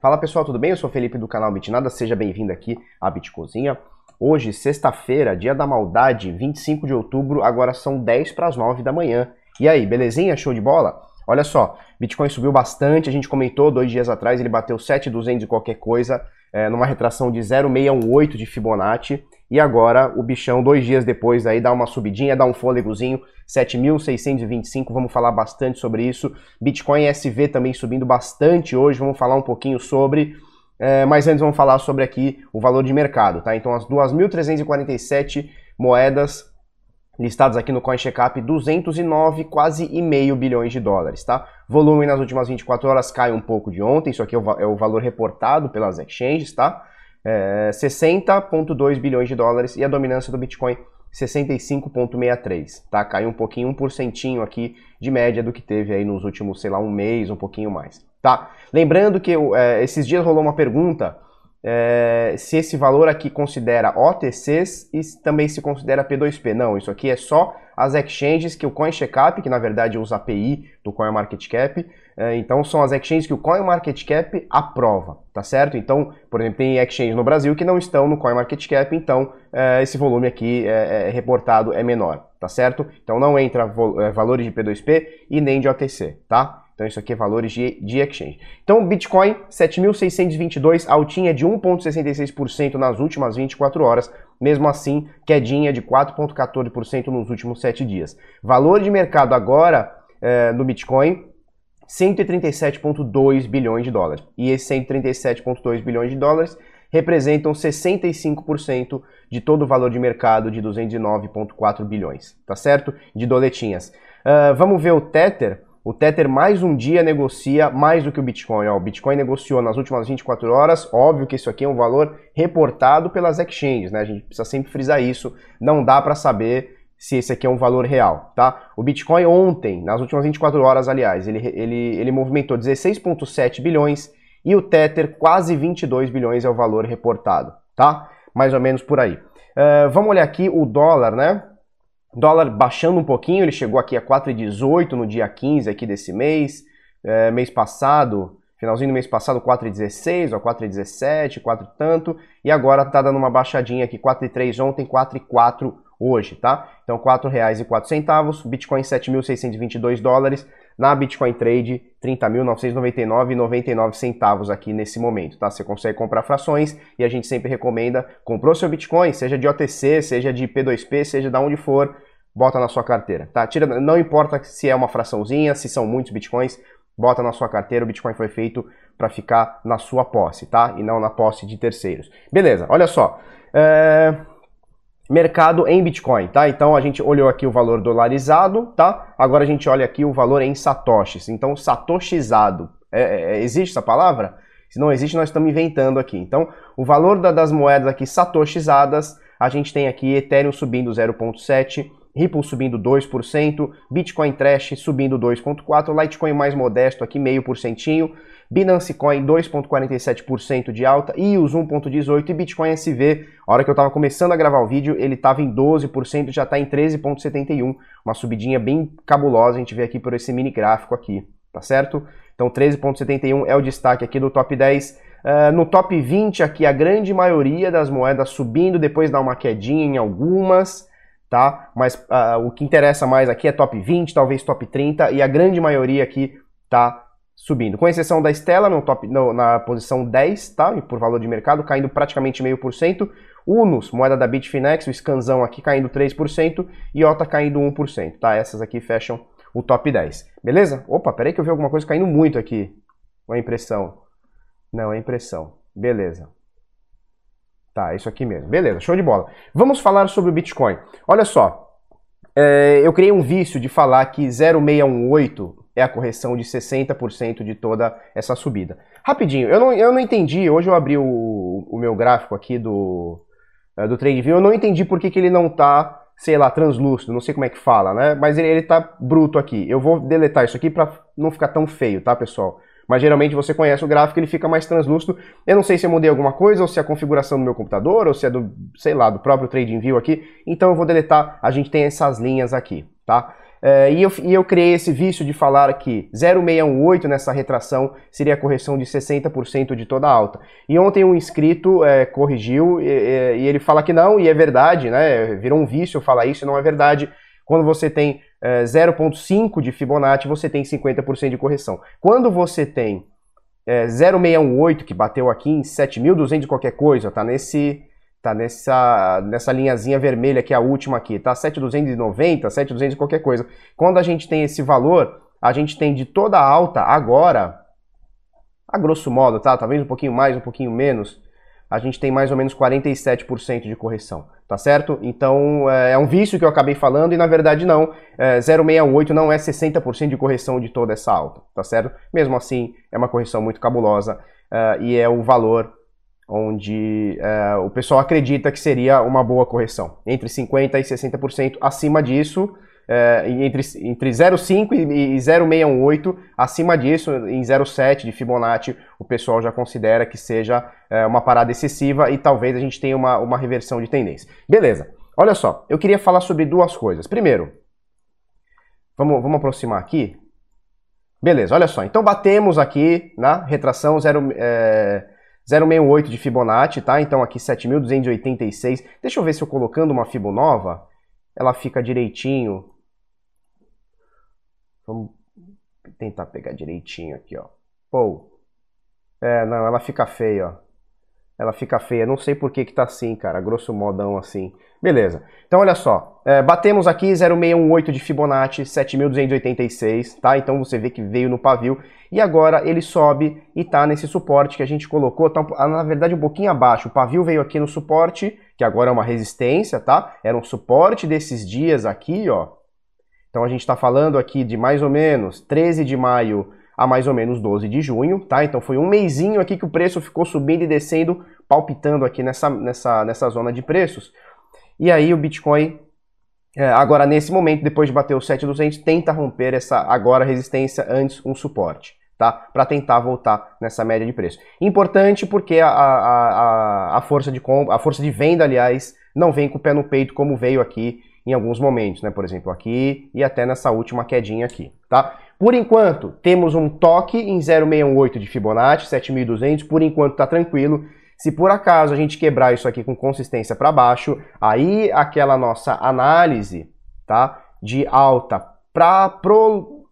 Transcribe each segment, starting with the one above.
Fala pessoal, tudo bem? Eu sou Felipe do canal Bitnada, seja bem-vindo aqui à Bitcozinha. Hoje, sexta-feira, dia da maldade, 25 de outubro, agora são 10 para as 9 da manhã. E aí, belezinha? Show de bola? Olha só, Bitcoin subiu bastante, a gente comentou dois dias atrás, ele bateu 7,200 e qualquer coisa, é, numa retração de 0,618 de Fibonacci. E agora o bichão, dois dias depois, aí dá uma subidinha, dá um fôlegozinho, 7.625, vamos falar bastante sobre isso. Bitcoin SV também subindo bastante hoje, vamos falar um pouquinho sobre. É, mas antes vamos falar sobre aqui o valor de mercado, tá? Então as 2.347 moedas listadas aqui no CoinCheckup, 209, quase e meio bilhões de dólares, tá? Volume nas últimas 24 horas cai um pouco de ontem, isso aqui é o, é o valor reportado pelas exchanges, tá? É, 60,2 bilhões de dólares e a dominância do Bitcoin 65,63, tá? Caiu um pouquinho, um porcentinho aqui de média do que teve aí nos últimos, sei lá, um mês, um pouquinho mais, tá? Lembrando que é, esses dias rolou uma pergunta é, se esse valor aqui considera OTCs e também se considera P2P. Não, isso aqui é só as exchanges que o CoinCheckup, que na verdade usa API do CoinMarketCap, é, então são as exchanges que o CoinMarketCap aprova, tá certo? Então, por exemplo, tem exchanges no Brasil que não estão no CoinMarketCap, então é, esse volume aqui é, é, reportado é menor, tá certo? Então não entra é, valores de P2P e nem de OTC, tá? Então isso aqui é valores de, de exchange. Então Bitcoin 7.622, altinha de 1,66% nas últimas 24 horas, mesmo assim quedinha de 4,14% nos últimos 7 dias. Valor de mercado agora é, no Bitcoin 137,2 bilhões de dólares. E esses 137,2 bilhões de dólares representam 65% de todo o valor de mercado de 209,4 bilhões, tá certo? De doletinhas. Uh, vamos ver o Tether. O Tether mais um dia negocia mais do que o Bitcoin. Ó, o Bitcoin negociou nas últimas 24 horas. Óbvio que isso aqui é um valor reportado pelas exchanges, né? A gente precisa sempre frisar isso. Não dá para saber se esse aqui é um valor real, tá? O Bitcoin ontem, nas últimas 24 horas, aliás, ele, ele, ele movimentou 16,7 bilhões e o Tether quase 22 bilhões é o valor reportado, tá? Mais ou menos por aí. Uh, vamos olhar aqui o dólar, né? Dólar baixando um pouquinho, ele chegou aqui a 4,18 no dia 15 aqui desse mês. É, mês passado, finalzinho do mês passado, 4,16 ou 4,17, 4 tanto. E agora tá dando uma baixadinha aqui, 4,3 ontem, 4,4 hoje, tá? Então R$ 4,04, Bitcoin 7.622 dólares, na Bitcoin Trade 30.999,99 centavos aqui nesse momento, tá? Você consegue comprar frações e a gente sempre recomenda, comprou seu Bitcoin, seja de OTC, seja de P2P, seja de onde for, bota na sua carteira, tá? Tira, não importa se é uma fraçãozinha, se são muitos Bitcoins, bota na sua carteira, o Bitcoin foi feito para ficar na sua posse, tá? E não na posse de terceiros. Beleza, olha só. É mercado em Bitcoin, tá? Então a gente olhou aqui o valor dolarizado, tá? Agora a gente olha aqui o valor em satoshis. Então satoshizado, é, é, é, existe essa palavra? Se não existe, nós estamos inventando aqui. Então o valor da, das moedas aqui satoshizadas, a gente tem aqui Ethereum subindo 0.7, Ripple subindo 2%, Bitcoin Trash subindo 2.4%, Litecoin mais modesto aqui meio porcentinho, Binance Coin 2.47% de alta, EOS 1.18 e Bitcoin SV, a hora que eu estava começando a gravar o vídeo, ele estava em 12%, já está em 13.71, uma subidinha bem cabulosa, a gente vê aqui por esse mini gráfico aqui, tá certo? Então 13.71 é o destaque aqui do top 10. Uh, ah, no top 20 aqui a grande maioria das moedas subindo, depois dá uma quedinha em algumas, tá? Mas uh, o que interessa mais aqui é top 20, talvez top 30, e a grande maioria aqui tá subindo. Com exceção da Stella no top, no, na posição 10, tá? E por valor de mercado, caindo praticamente meio por cento. Unus, moeda da Bitfinex, o Scanzão aqui caindo 3% e OTA caindo 1%, tá? Essas aqui fecham o top 10. Beleza? Opa, peraí que eu vi alguma coisa caindo muito aqui. Uma impressão. Não, é impressão. Beleza. Tá, isso aqui mesmo. Beleza, show de bola. Vamos falar sobre o Bitcoin. Olha só, é, eu criei um vício de falar que 0618 é a correção de 60% de toda essa subida. Rapidinho, eu não, eu não entendi, hoje eu abri o, o meu gráfico aqui do, é, do TradeView, eu não entendi por que, que ele não tá, sei lá, translúcido, não sei como é que fala, né? Mas ele, ele tá bruto aqui. Eu vou deletar isso aqui para não ficar tão feio, tá, pessoal? mas geralmente você conhece o gráfico, ele fica mais translúcido. Eu não sei se eu mudei alguma coisa, ou se é a configuração do meu computador, ou se é do, sei lá, do próprio TradingView aqui. Então eu vou deletar, a gente tem essas linhas aqui, tá? É, e, eu, e eu criei esse vício de falar que 0,618 nessa retração seria a correção de 60% de toda a alta. E ontem um inscrito é, corrigiu e, e, ele fala que não, e é verdade, né? Virou um vício falar isso, não é verdade. Quando você tem é, 0,5 de Fibonacci, você tem 50% de correção. Quando você tem é, 0,618, que bateu aqui em 7.200 qualquer coisa, tá nesse Tá nessa, nessa linhazinha vermelha que é a última aqui, tá? 7,290, 7,200 qualquer coisa. Quando a gente tem esse valor, a gente tem de toda a alta agora, a grosso modo, tá? Talvez um pouquinho mais, um pouquinho menos, a gente tem mais ou menos 47% de correção, tá certo? Então é, é um vício que eu acabei falando e na verdade não, é, 0,68 não é 60% de correção de toda essa alta, tá certo? Mesmo assim, é uma correção muito cabulosa uh, e é o valor onde é, o pessoal acredita que seria uma boa correção. Entre 50% e 60%. Acima disso, é, entre, entre 0,5 e 0,618, acima disso, em 0,7 de Fibonacci, o pessoal já considera que seja é, uma parada excessiva e talvez a gente tenha uma, uma reversão de tendência. Beleza, olha só, eu queria falar sobre duas coisas. Primeiro, vamos, vamos aproximar aqui. Beleza, olha só, então batemos aqui na retração 0... É, 068 de Fibonacci, tá? Então aqui 7.286. Deixa eu ver se eu colocando uma Fibo nova, ela fica direitinho. Vamos tentar pegar direitinho aqui, ó. Pô. É, não, ela fica feia, ó ela fica feia. Não sei por que que tá assim, cara, grosso modão assim. Beleza. Então, olha só. É, batemos aqui 0,618 de Fibonacci, 7.286, tá? Então, você vê que veio no pavio. E agora ele sobe e tá nesse suporte que a gente colocou. Tá, na verdade, um pouquinho abaixo. O pavio veio aqui no suporte, que agora é uma resistência, tá? Era um suporte desses dias aqui, ó. Então, a gente está falando aqui de mais ou menos 13 de maio a mais ou menos 12 de junho, tá? Então foi um mêsinho aqui que o preço ficou subindo e descendo, palpitando aqui nessa, nessa, nessa zona de preços. E aí o Bitcoin, é, agora nesse momento, depois de bater o 7,200, tenta romper essa agora resistência, antes um suporte, tá? Para tentar voltar nessa média de preço. Importante porque a, a, a, a força de compra, a força de venda, aliás, não vem com o pé no peito como veio aqui em alguns momentos, né? Por exemplo, aqui e até nessa última quedinha aqui, tá? Por enquanto, temos um toque em 0,618 de Fibonacci, 7.200, por enquanto está tranquilo. Se por acaso a gente quebrar isso aqui com consistência para baixo, aí aquela nossa análise, tá, de alta para pro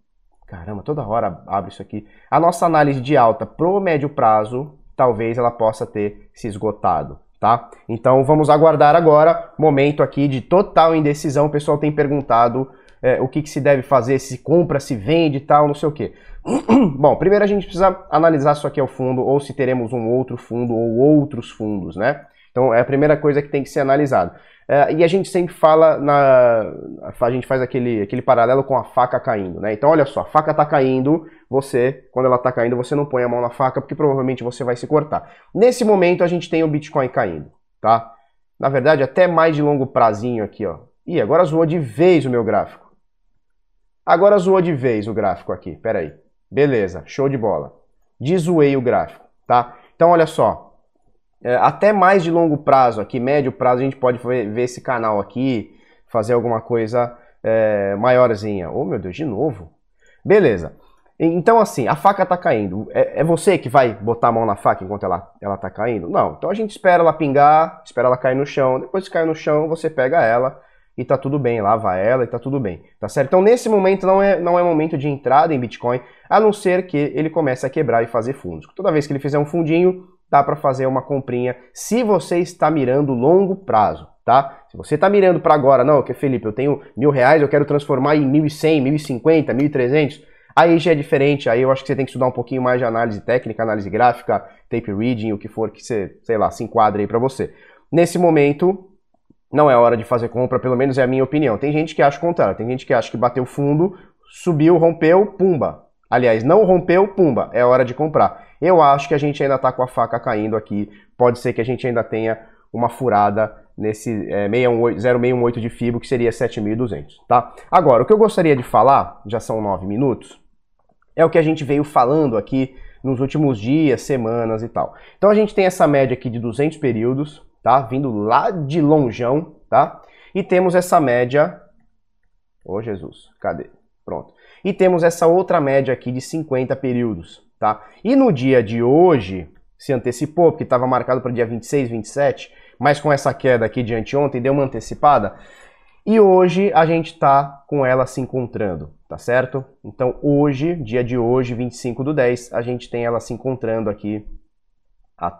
Caramba, toda hora abre isso aqui. A nossa análise de alta pro médio prazo, talvez ela possa ter se esgotado, tá? Então vamos aguardar agora, momento aqui de total indecisão. O pessoal tem perguntado é, o que, que, se deve fazer, se compra, se vende e tal, não sei o que. Bom, primeiro a gente precisa analisar isso aqui ao fundo, ou se teremos um outro fundo ou outros fundos, né? Então é a primeira coisa que tem que ser analisada. É, e a gente sempre fala na. A gente faz aquele, aquele paralelo com a faca caindo, né? Então, olha só, a faca está caindo, você, quando ela está caindo, você não põe a mão na faca, porque provavelmente você vai se cortar. Nesse momento a gente tem o Bitcoin caindo, tá? Na verdade, até mais de longo prazinho aqui, ó. Ih, agora zoou de vez o meu gráfico. Agora zoou de vez o gráfico aqui, peraí. Beleza, show de bola. Dezoei o gráfico, tá? Então, olha só, até mais de longo prazo aqui, médio prazo, a gente pode ver esse canal aqui, fazer alguma coisa é, maiorzinha. Oh, meu Deus, de novo? Beleza. Então, assim, a faca tá caindo. É, é, você que vai botar a mão na faca enquanto ela, ela tá caindo? Não. Então a gente espera ela pingar, espera ela cair no chão. Depois que cair no chão, você pega ela e tá tudo bem, lava ela e tá tudo bem, tá certo? Então nesse momento não é, não é momento de entrada em Bitcoin, a não ser que ele comece a quebrar e fazer fundos. Toda vez que ele fizer um fundinho, dá para fazer uma comprinha, se você está mirando longo prazo, tá? Se você está mirando para agora, não, que Felipe, eu tenho mil reais, eu quero transformar em mil e cem, mil e cinquenta, mil e trezentos, aí já é diferente, aí eu acho que você tem que estudar um pouquinho mais de análise técnica, análise gráfica, tape reading, o que for que você, sei lá, se enquadre aí para você. Nesse momento, não é hora de fazer compra, pelo menos é a minha opinião. Tem gente que acha o contrário, tem gente que acha que bateu fundo, subiu, rompeu, pumba. Aliás, não rompeu, pumba, é hora de comprar. Eu acho que a gente ainda está com a faca caindo aqui, pode ser que a gente ainda tenha uma furada nesse é, 0,618 de FIBO, que seria 7.200, tá? Agora, o que eu gostaria de falar, já são 9 minutos, é o que a gente veio falando aqui nos últimos dias, semanas e tal. Então a gente tem essa média aqui de 200 períodos, tá? Vindo lá de longeão, tá? E temos essa média Ô Jesus, cadê? Pronto. E temos essa outra média aqui de 50 períodos, tá? E no dia de hoje, se antecipou, porque estava marcado para dia 26, 27, mas com essa queda aqui de anteontem, deu uma antecipada. E hoje a gente está com ela se encontrando, tá certo? Então hoje, dia de hoje, 25 do 10, a gente tem ela se encontrando aqui,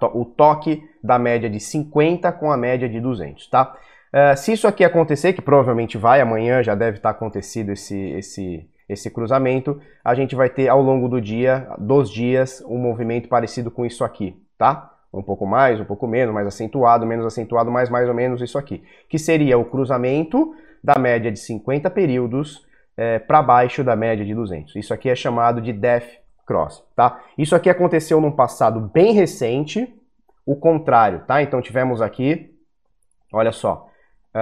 to o toque da média de 50 com a média de 200, tá? Uh, se isso aqui acontecer, que provavelmente vai, amanhã já deve estar acontecido esse, esse, esse cruzamento, a gente vai ter ao longo do dia, dos dias, um movimento parecido com isso aqui, tá? Um pouco mais, um pouco menos, mais acentuado, menos acentuado, mas mais ou menos isso aqui. Que seria o cruzamento da média de 50 períodos é, para baixo da média de 200. Isso aqui é chamado de Death Cross, tá? Isso aqui aconteceu num passado bem recente, o contrário, tá? Então tivemos aqui, olha só,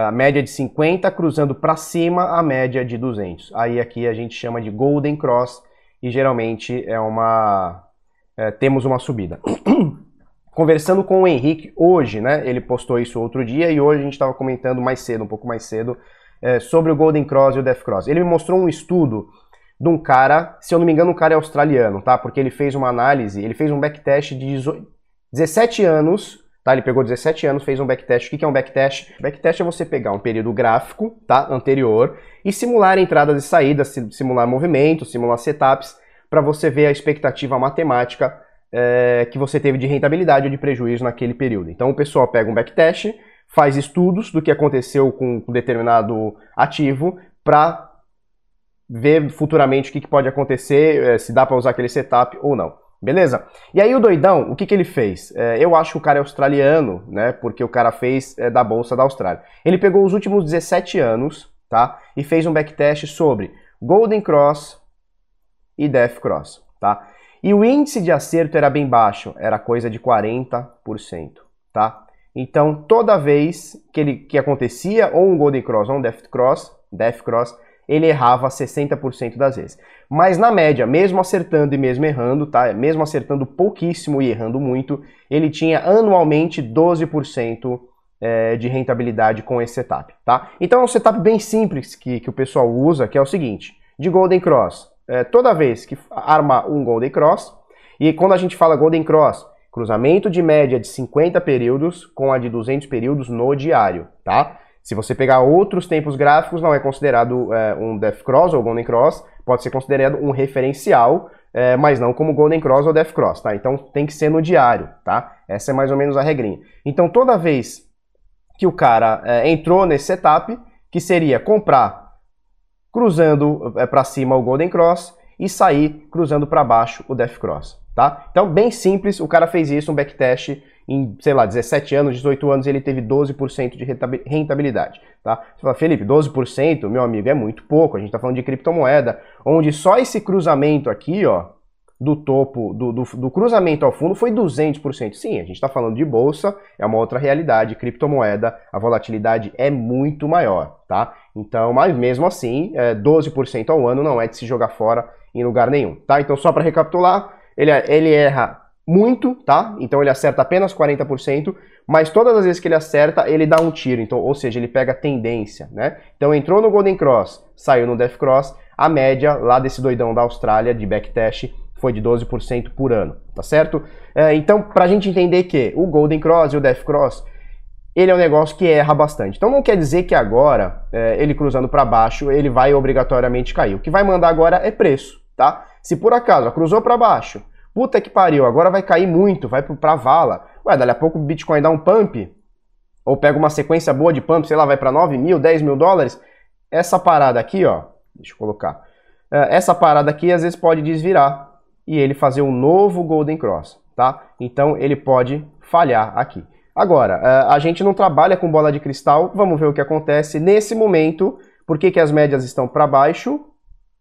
a média de 50 cruzando para cima a média de 200. Aí aqui a gente chama de Golden Cross e geralmente é uma é, temos uma subida. Conversando com o Henrique hoje, né? Ele postou isso outro dia e hoje a gente estava comentando mais cedo, um pouco mais cedo, é, sobre o Golden Cross e o Death Cross. Ele me mostrou um estudo de um cara, se eu não me engano, um cara é australiano, tá? Porque ele fez uma análise, ele fez um backtest de 17 anos Tá? Ele pegou 17 anos, fez um backtest. O que é um backtest? Backtest é você pegar um período gráfico tá? anterior e simular entradas e saídas, simular movimentos, simular setups, para você ver a expectativa matemática é, que você teve de rentabilidade ou de prejuízo naquele período. Então o pessoal pega um backtest, faz estudos do que aconteceu com um determinado ativo para ver futuramente o que, pode acontecer, é, se dá para usar aquele setup ou não. Beleza? E aí o doidão, o que, que ele fez? É, eu acho que o cara é australiano, né? Porque o cara fez é, da Bolsa da Austrália. Ele pegou os últimos 17 anos, tá? E fez um backtest sobre Golden Cross e Death Cross, tá? E o índice de acerto era bem baixo, era coisa de 40%, tá? Então, toda vez que, ele, que acontecia ou um Golden Cross ou um Death Cross, Death Cross, ele errava 60% das vezes. Mas na média, mesmo acertando e mesmo errando, tá? Mesmo acertando pouquíssimo e errando muito, ele tinha anualmente 12% é, de rentabilidade com esse setup, tá? Então é um setup bem simples que, que o pessoal usa, que é o seguinte, de Golden Cross, é, toda vez que arma um Golden Cross, e quando a gente fala Golden Cross, cruzamento de média de 50 períodos com a de 200 períodos no diário, tá? Se você pegar outros tempos gráficos, não é considerado é, um Death Cross ou Golden Cross, pode ser considerado um referencial, é, mas não como Golden Cross ou Death Cross, tá? Então tem que ser no diário, tá? Essa é mais ou menos a regrinha. Então toda vez que o cara é, entrou nesse setup, que seria comprar cruzando é, para cima o Golden Cross e sair cruzando para baixo o Death Cross, tá? Então bem simples, o cara fez isso, um backtest em, sei lá, 17 anos, 18 anos, ele teve 12% de rentabilidade, tá? Você fala, Felipe, 12%, meu amigo, é muito pouco, a gente está falando de criptomoeda, onde só esse cruzamento aqui, ó, do topo, do, do, do cruzamento ao fundo foi 200%. Sim, a gente está falando de bolsa, é uma outra realidade, criptomoeda, a volatilidade é muito maior, tá? Então, mas mesmo assim, é, 12% ao ano não é de se jogar fora em lugar nenhum, tá? Então, só para recapitular, ele, ele erra muito, tá? Então ele acerta apenas 40%, mas todas as vezes que ele acerta, ele dá um tiro, então, ou seja, ele pega tendência, né? Então entrou no Golden Cross, saiu no Death Cross, a média lá desse doidão da Austrália de backtest foi de 12% por ano, tá certo? É, então, pra gente entender que o Golden Cross e o Death Cross, ele é um negócio que erra bastante. Então não quer dizer que agora, é, ele cruzando para baixo, ele vai obrigatoriamente cair. O que vai mandar agora é preço, tá? Se por acaso cruzou para baixo, Puta que pariu, agora vai cair muito, vai pra vala. Ué, dali a pouco o Bitcoin dá um pump, ou pega uma sequência boa de pump, sei lá, vai para 9 mil, 10 mil dólares. Essa parada aqui, ó, deixa eu colocar. É, essa parada aqui às vezes pode desvirar e ele fazer um novo Golden Cross, tá? Então ele pode falhar aqui. Agora, é, a gente não trabalha com bola de cristal, vamos ver o que acontece nesse momento. Por que, que as médias estão para baixo?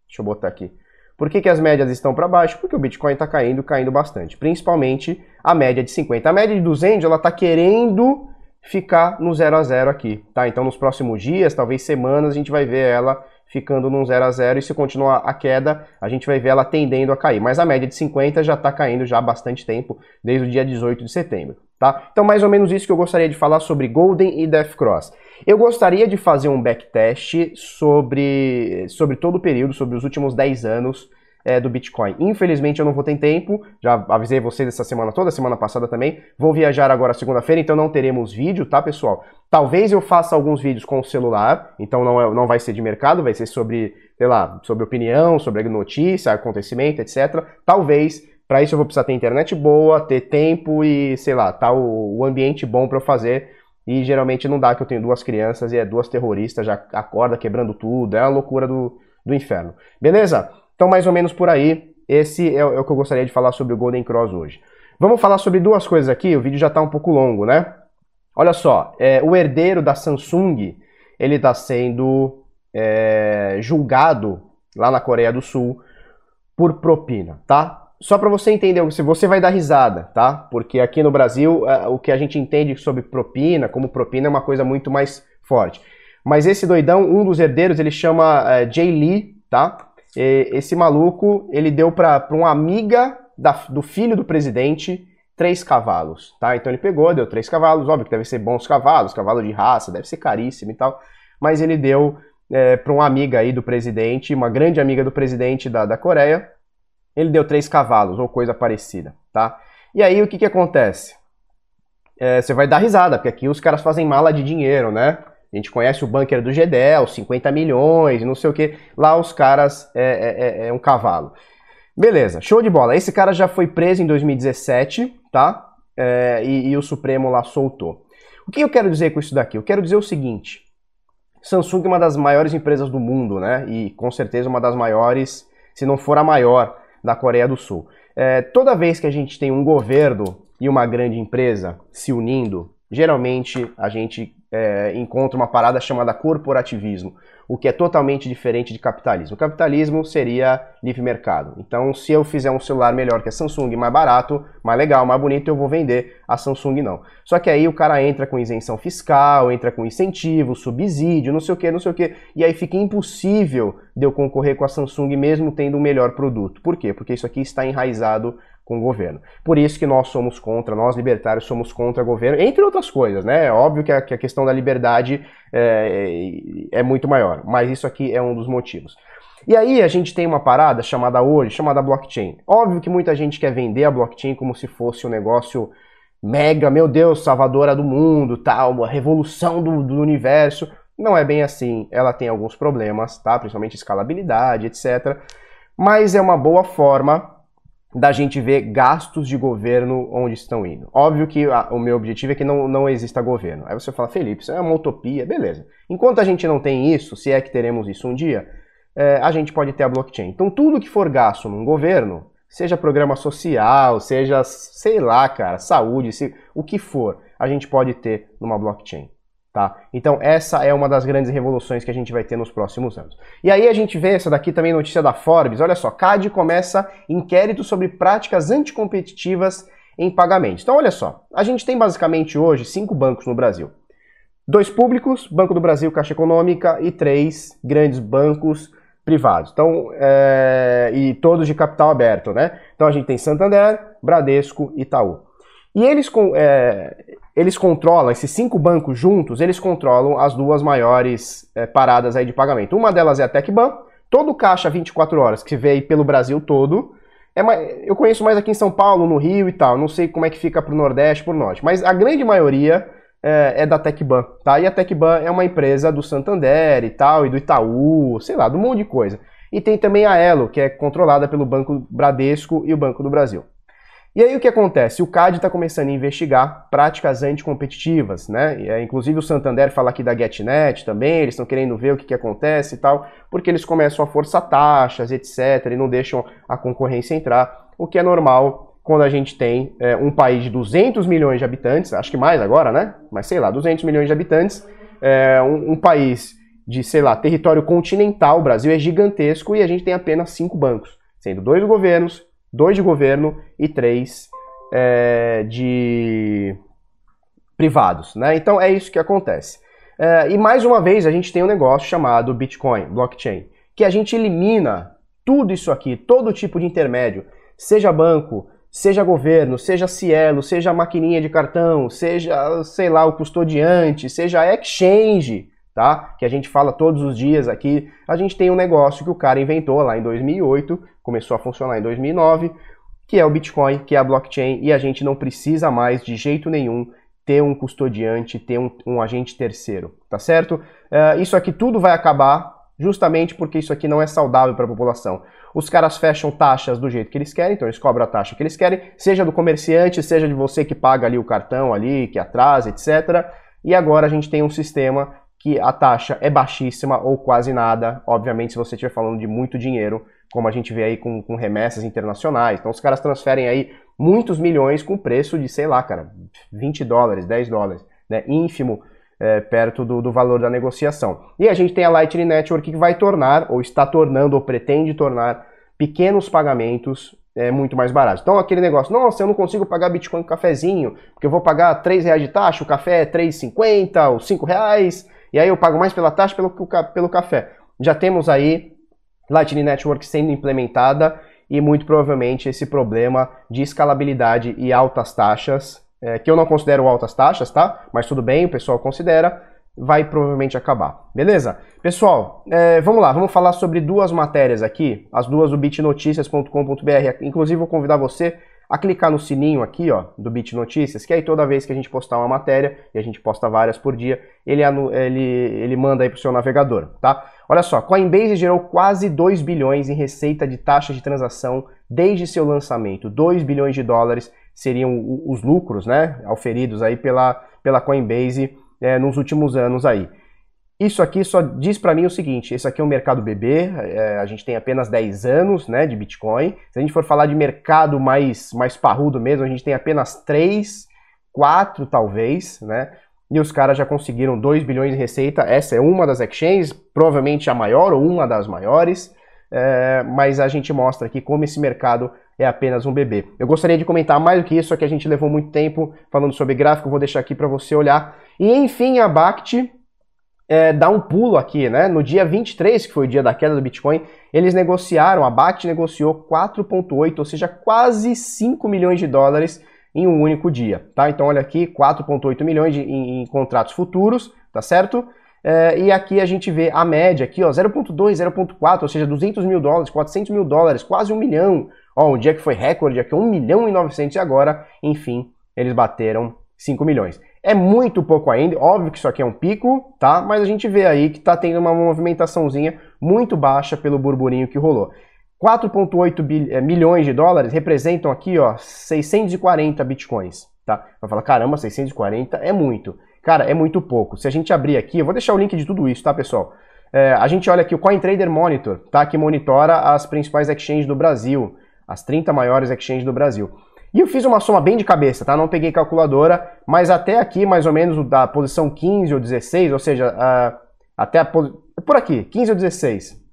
Deixa eu botar aqui. Por que, que as médias estão para baixo? Porque o Bitcoin está caindo, caindo bastante. Principalmente a média de 50. A média de 200, ela está querendo ficar no 0 a 0 aqui, tá? Então nos próximos dias, talvez semanas, a gente vai ver ela ficando num 0 a 0 e se continuar a queda, a gente vai ver ela tendendo a cair. Mas a média de 50 já está caindo já há bastante tempo, desde o dia 18 de setembro. Tá? Então, mais ou menos isso que eu gostaria de falar sobre Golden e Death Cross. Eu gostaria de fazer um backtest sobre, sobre todo o período, sobre os últimos 10 anos é, do Bitcoin. Infelizmente eu não vou ter tempo, já avisei vocês essa semana toda, semana passada também. Vou viajar agora segunda-feira, então não teremos vídeo, tá, pessoal? Talvez eu faça alguns vídeos com o celular, então não, é, não vai ser de mercado, vai ser sobre, sei lá, sobre opinião, sobre notícia, acontecimento, etc. Talvez, para isso eu vou precisar ter internet boa, ter tempo e, sei lá, tá o, o ambiente bom para eu fazer. E geralmente não dá que eu tenho duas crianças e é duas terroristas, já acorda quebrando tudo, é uma loucura do, do inferno. Beleza? Então, mais ou menos por aí, esse é, o é que eu gostaria de falar sobre o Golden Cross hoje. Vamos falar sobre duas coisas aqui, o vídeo já está um pouco longo, né? Olha só, é, o herdeiro da Samsung, ele está sendo é, julgado lá na Coreia do Sul por propina, tá? Só para você entender, se você vai dar risada, tá? Porque aqui no Brasil, é, o que a gente entende sobre propina, como propina, é uma coisa muito mais forte. Mas esse doidão, um dos herdeiros, ele chama é, Jay Lee, tá? esse maluco, ele deu para uma amiga da, do filho do presidente três cavalos, tá? Então ele pegou, deu três cavalos, óbvio que deve ser bons cavalos, cavalo de raça, deve ser caríssimo e tal, mas ele deu é, para uma amiga aí do presidente, uma grande amiga do presidente da, da Coreia, ele deu três cavalos ou coisa parecida, tá? E aí o que que acontece? É, você vai dar risada, porque aqui os caras fazem mala de dinheiro, né? A gente conhece o bunker do Gedel, 50 milhões, não sei o que. Lá os caras é, é, é, é, um cavalo. Beleza, show de bola. Esse cara já foi preso em 2017, tá? É, e, e o Supremo lá soltou. O que eu quero dizer com isso daqui? Eu quero dizer o seguinte: Samsung é uma das maiores empresas do mundo, né? E com certeza uma das maiores, se não for a maior, da Coreia do Sul. É, toda vez que a gente tem um governo e uma grande empresa se unindo, geralmente a gente é, encontra uma parada chamada corporativismo, o que é totalmente diferente de capitalismo. O capitalismo seria livre mercado. Então, se eu fizer um celular melhor que a Samsung, mais barato, mais legal, mais bonito, eu vou vender. A Samsung não. Só que aí o cara entra com isenção fiscal, entra com incentivo, subsídio, não sei o que, não sei o que, e aí fica impossível de eu concorrer com a Samsung mesmo tendo um melhor produto. Por quê? Porque isso aqui está enraizado com o governo. Por isso que nós somos contra, nós libertários somos contra o governo, entre outras coisas, né? É óbvio que a, que a questão da liberdade é, é, muito maior, mas isso aqui é um dos motivos. E aí a gente tem uma parada chamada hoje, chamada blockchain. Óbvio que muita gente quer vender a blockchain como se fosse um negócio mega, meu Deus, salvadora do mundo, tal, a revolução do, do universo. Não é bem assim, ela tem alguns problemas, tá? Principalmente escalabilidade, etc. Mas é uma boa forma da gente ver gastos de governo onde estão indo. Óbvio que a, o meu objetivo é que não, não exista governo. Aí você fala, Felipe, isso é uma utopia, beleza. Enquanto a gente não tem isso, se é que teremos isso um dia, é, a gente pode ter a blockchain. Então tudo que for gasto num governo, seja programa social, seja, sei lá, cara, saúde, se, o que for, a gente pode ter numa blockchain. Tá? Então essa é uma das grandes revoluções que a gente vai ter nos próximos anos. E aí a gente vê essa daqui também notícia da Forbes. Olha só, CAD começa inquérito sobre práticas anticompetitivas em pagamentos. Então olha só, a gente tem basicamente hoje cinco bancos no Brasil. Dois públicos, Banco do Brasil, Caixa Econômica e três grandes bancos privados. Então, é, e todos de capital aberto, né? Então a gente tem Santander, Bradesco e Itaú. E eles, é, eles controlam, esses cinco bancos juntos, eles controlam as duas maiores é, paradas aí de pagamento. Uma delas é a TecBan, todo caixa 24 horas que vê aí pelo Brasil todo. É, eu conheço mais aqui em São Paulo, no Rio e tal, não sei como é que fica pro Nordeste, pro Norte, mas a grande maioria é, é da TecBan, tá? E a TecBan é uma empresa do Santander e tal, e do Itaú, sei lá, do monte de coisa. E tem também a Elo, que é controlada pelo Banco Bradesco e o Banco do Brasil. E aí o que acontece? O CAD está começando a investigar práticas anticompetitivas, né? Inclusive o Santander fala aqui da GetNet também, eles estão querendo ver o que, que acontece e tal, porque eles começam a forçar taxas, etc., e não deixam a concorrência entrar, o que é normal quando a gente tem é, um país de 200 milhões de habitantes, acho que mais agora, né? Mas sei lá, 200 milhões de habitantes, é, um, um país de, sei lá, território continental, o Brasil é gigantesco e a gente tem apenas cinco bancos, sendo dois governos dois de governo e três é, de privados. Né? Então é isso que acontece. É, e mais uma vez a gente tem um negócio chamado Bitcoin, blockchain, que a gente elimina tudo isso aqui, todo tipo de intermédio, seja banco, seja governo, seja Cielo, seja maquininha de cartão, seja, sei lá, o custodiante, seja exchange, tá? Que a gente fala todos os dias aqui. A gente tem um negócio que o cara inventou lá em 2008, começou a funcionar em 2009, que é o Bitcoin, que é a blockchain, e a gente não precisa mais de jeito nenhum ter um custodiante, ter um, um agente terceiro, tá certo? Uh, isso aqui tudo vai acabar justamente porque isso aqui não é saudável para a população. Os caras fecham taxas do jeito que eles querem, então eles cobram a taxa que eles querem, seja do comerciante, seja de você que paga ali o cartão ali, que atrasa, etc. E agora a gente tem um sistema que a taxa é baixíssima ou quase nada, obviamente se você estiver falando de muito dinheiro, como a gente vê aí com, com remessas internacionais. Então os caras transferem aí muitos milhões com preço de, sei lá, cara, 20 dólares, 10 dólares, né? ínfimo é, perto do, do, valor da negociação. E a gente tem a Lightning Network que vai tornar, ou está tornando, ou pretende tornar, pequenos pagamentos é, muito mais baratos. Então aquele negócio, nossa, eu não consigo pagar Bitcoin com cafezinho, porque eu vou pagar 3 reais de taxa, o café é 3,50 ou 5 reais, e aí eu pago mais pela taxa pelo, pelo café. Já temos aí Lightning Network sendo implementada e muito provavelmente esse problema de escalabilidade e altas taxas é, que eu não considero altas taxas, tá? Mas tudo bem, o pessoal considera, vai provavelmente acabar. Beleza? Pessoal, é, vamos lá, vamos falar sobre duas matérias aqui, as duas do bitnoticias.com.br. Inclusive, vou convidar você a clicar no sininho aqui, ó, do Bit Notícias, que aí toda vez que a gente postar uma matéria, e a gente posta várias por dia, ele, ele, ele manda aí pro seu navegador, tá? Olha só, Coinbase gerou quase 2 bilhões em receita de taxa de transação desde seu lançamento, 2 bilhões de dólares seriam os lucros né, auferidos aí pela, pela Coinbase é, nos últimos anos aí. Isso aqui só diz para mim o seguinte, esse aqui é um mercado bebê, é, a gente tem apenas 10 anos né, de Bitcoin. Se a gente for falar de mercado mais, mais parrudo mesmo, a gente tem apenas 3, 4 talvez, né? E os caras já conseguiram 2 bilhões de receita. Essa é uma das exchanges, provavelmente a maior ou uma das maiores. É, mas a gente mostra aqui como esse mercado é apenas um bebê. Eu gostaria de comentar mais do que isso, só que a gente levou muito tempo falando sobre gráfico, vou deixar aqui para você olhar. E enfim, a Bact é, dá um pulo aqui, né? No dia 23, que foi o dia da queda do Bitcoin, eles negociaram, a Bact negociou 4,8, ou seja, quase 5 milhões de dólares em um único dia, tá? Então olha aqui, 4,8 milhões de, em, em, contratos futuros, tá certo? É, e aqui a gente vê a média aqui, ó, 0,2, 0,4, ou seja, 200 mil dólares, 400 mil dólares, quase um milhão, Ó, um dia que foi recorde, aqui 1 milhão e 900 e agora, enfim, eles bateram 5 milhões. É muito pouco ainda, óbvio que isso aqui é um pico, tá? Mas a gente vê aí que tá tendo uma movimentaçãozinha muito baixa pelo burburinho que rolou. 4,8 é, milhões de dólares representam aqui, ó, 640 bitcoins, tá? Vai falar, caramba, 640 é muito. Cara, é muito pouco. Se a gente abrir aqui, eu vou deixar o link de tudo isso, tá, pessoal? É, a gente olha aqui o CoinTrader Monitor, tá? Que monitora as principais exchanges do Brasil as 30 maiores exchanges do Brasil. E eu fiz uma soma bem de cabeça, tá? Não peguei calculadora, mas até aqui, mais ou menos, da posição 15 ou 16, ou seja, uh, até a, por aqui, 15 ou 16,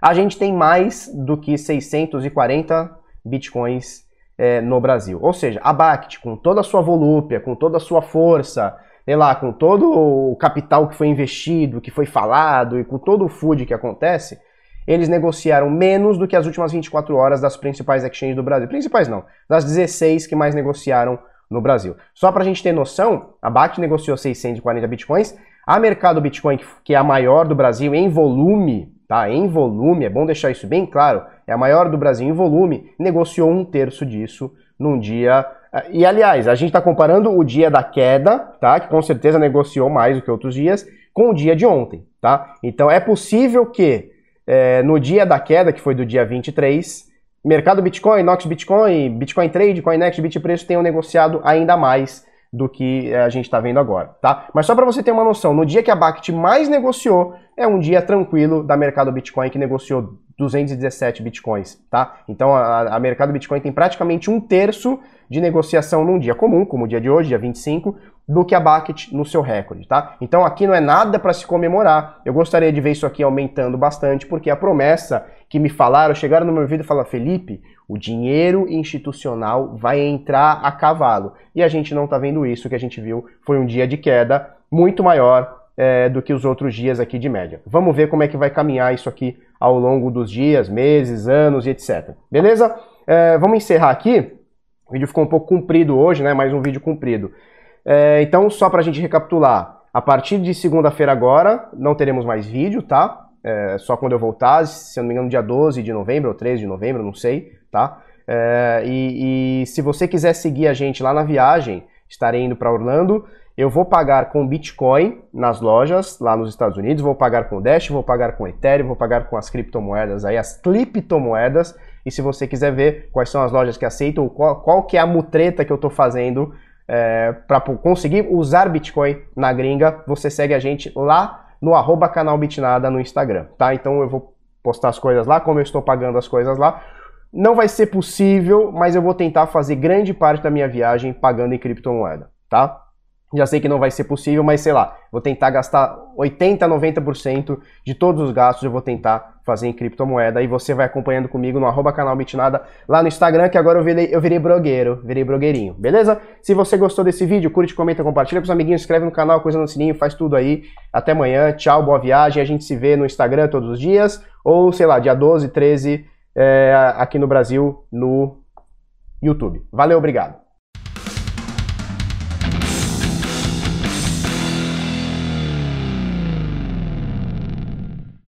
a gente tem mais do que 640 bitcoins é, no Brasil. Ou seja, a Bact, com toda a sua volúpia, com toda a sua força, sei lá, com todo o capital que foi investido, que foi falado e com todo o food que acontece, eles negociaram menos do que as últimas 24 horas das principais exchanges do Brasil. Principais não, das 16 que mais negociaram no Brasil. Só para a gente ter noção, a BAT negociou 640 bitcoins, a Mercado Bitcoin, que é a maior do Brasil em volume, tá? Em volume, é bom deixar isso bem claro, é a maior do Brasil em volume, negociou um terço disso num dia. E aliás, a gente está comparando o dia da queda, tá? Que com certeza negociou mais do que outros dias, com o dia de ontem, tá? Então é possível que é, no dia da queda, que foi do dia 23, mercado Bitcoin, Nox Bitcoin, Bitcoin Trade, CoinNext, Bitpreço tenham negociado ainda mais do que é, a gente está vendo agora, tá? Mas só para você ter uma noção, no dia que a Bact mais negociou, é um dia tranquilo da mercado Bitcoin que negociou 217 Bitcoins, tá? Então a, a mercado Bitcoin tem praticamente um terço de negociação num dia comum, como o dia de hoje, dia 25, do que a Bucket no seu recorde, tá? Então aqui não é nada para se comemorar. Eu gostaria de ver isso aqui aumentando bastante, porque a promessa que me falaram, chegaram no meu ouvido e falaram, Felipe, o dinheiro institucional vai entrar a cavalo. E a gente não está vendo isso, o que a gente viu foi um dia de queda muito maior é, do que os outros dias aqui de média. Vamos ver como é que vai caminhar isso aqui ao longo dos dias, meses, anos e etc. Beleza? É, vamos encerrar aqui. O vídeo ficou um pouco comprido hoje, né? Mais um vídeo comprido. É, então, só para a gente recapitular, a partir de segunda-feira agora, não teremos mais vídeo, tá? É, só quando eu voltar, se eu não me engano, dia 12 de novembro ou 13 de novembro, não sei, tá? É, e, e, se você quiser seguir a gente lá na viagem, estarei indo para Orlando. Eu vou pagar com Bitcoin nas lojas lá nos Estados Unidos, vou pagar com Dash, vou pagar com Ethereum, vou pagar com as criptomoedas aí, as criptomoedas. E se você quiser ver quais são as lojas que aceitam, qual, qual que é a mutreta que eu estou fazendo é, para conseguir usar Bitcoin na gringa, você segue a gente lá no arroba canal Bitnada no Instagram, tá? Então eu vou postar as coisas lá, como eu estou pagando as coisas lá. Não vai ser possível, mas eu vou tentar fazer grande parte da minha viagem pagando em criptomoeda, tá? Já sei que não vai ser possível, mas sei lá, vou tentar gastar 80, 90% de todos os gastos, eu vou tentar fazer em criptomoeda e você vai acompanhando comigo no arroba canal Bitnada lá no Instagram, que agora eu virei, eu virei blogueiro, virei blogueirinho, beleza? Se você gostou desse vídeo, curte, comenta, compartilha com os amiguinhos, inscreve no canal, coisa no sininho, faz tudo aí. Até amanhã, tchau, boa viagem, a gente se vê no Instagram todos os dias, ou sei lá, dia 12, 13, é, aqui no Brasil, no YouTube. Valeu, obrigado.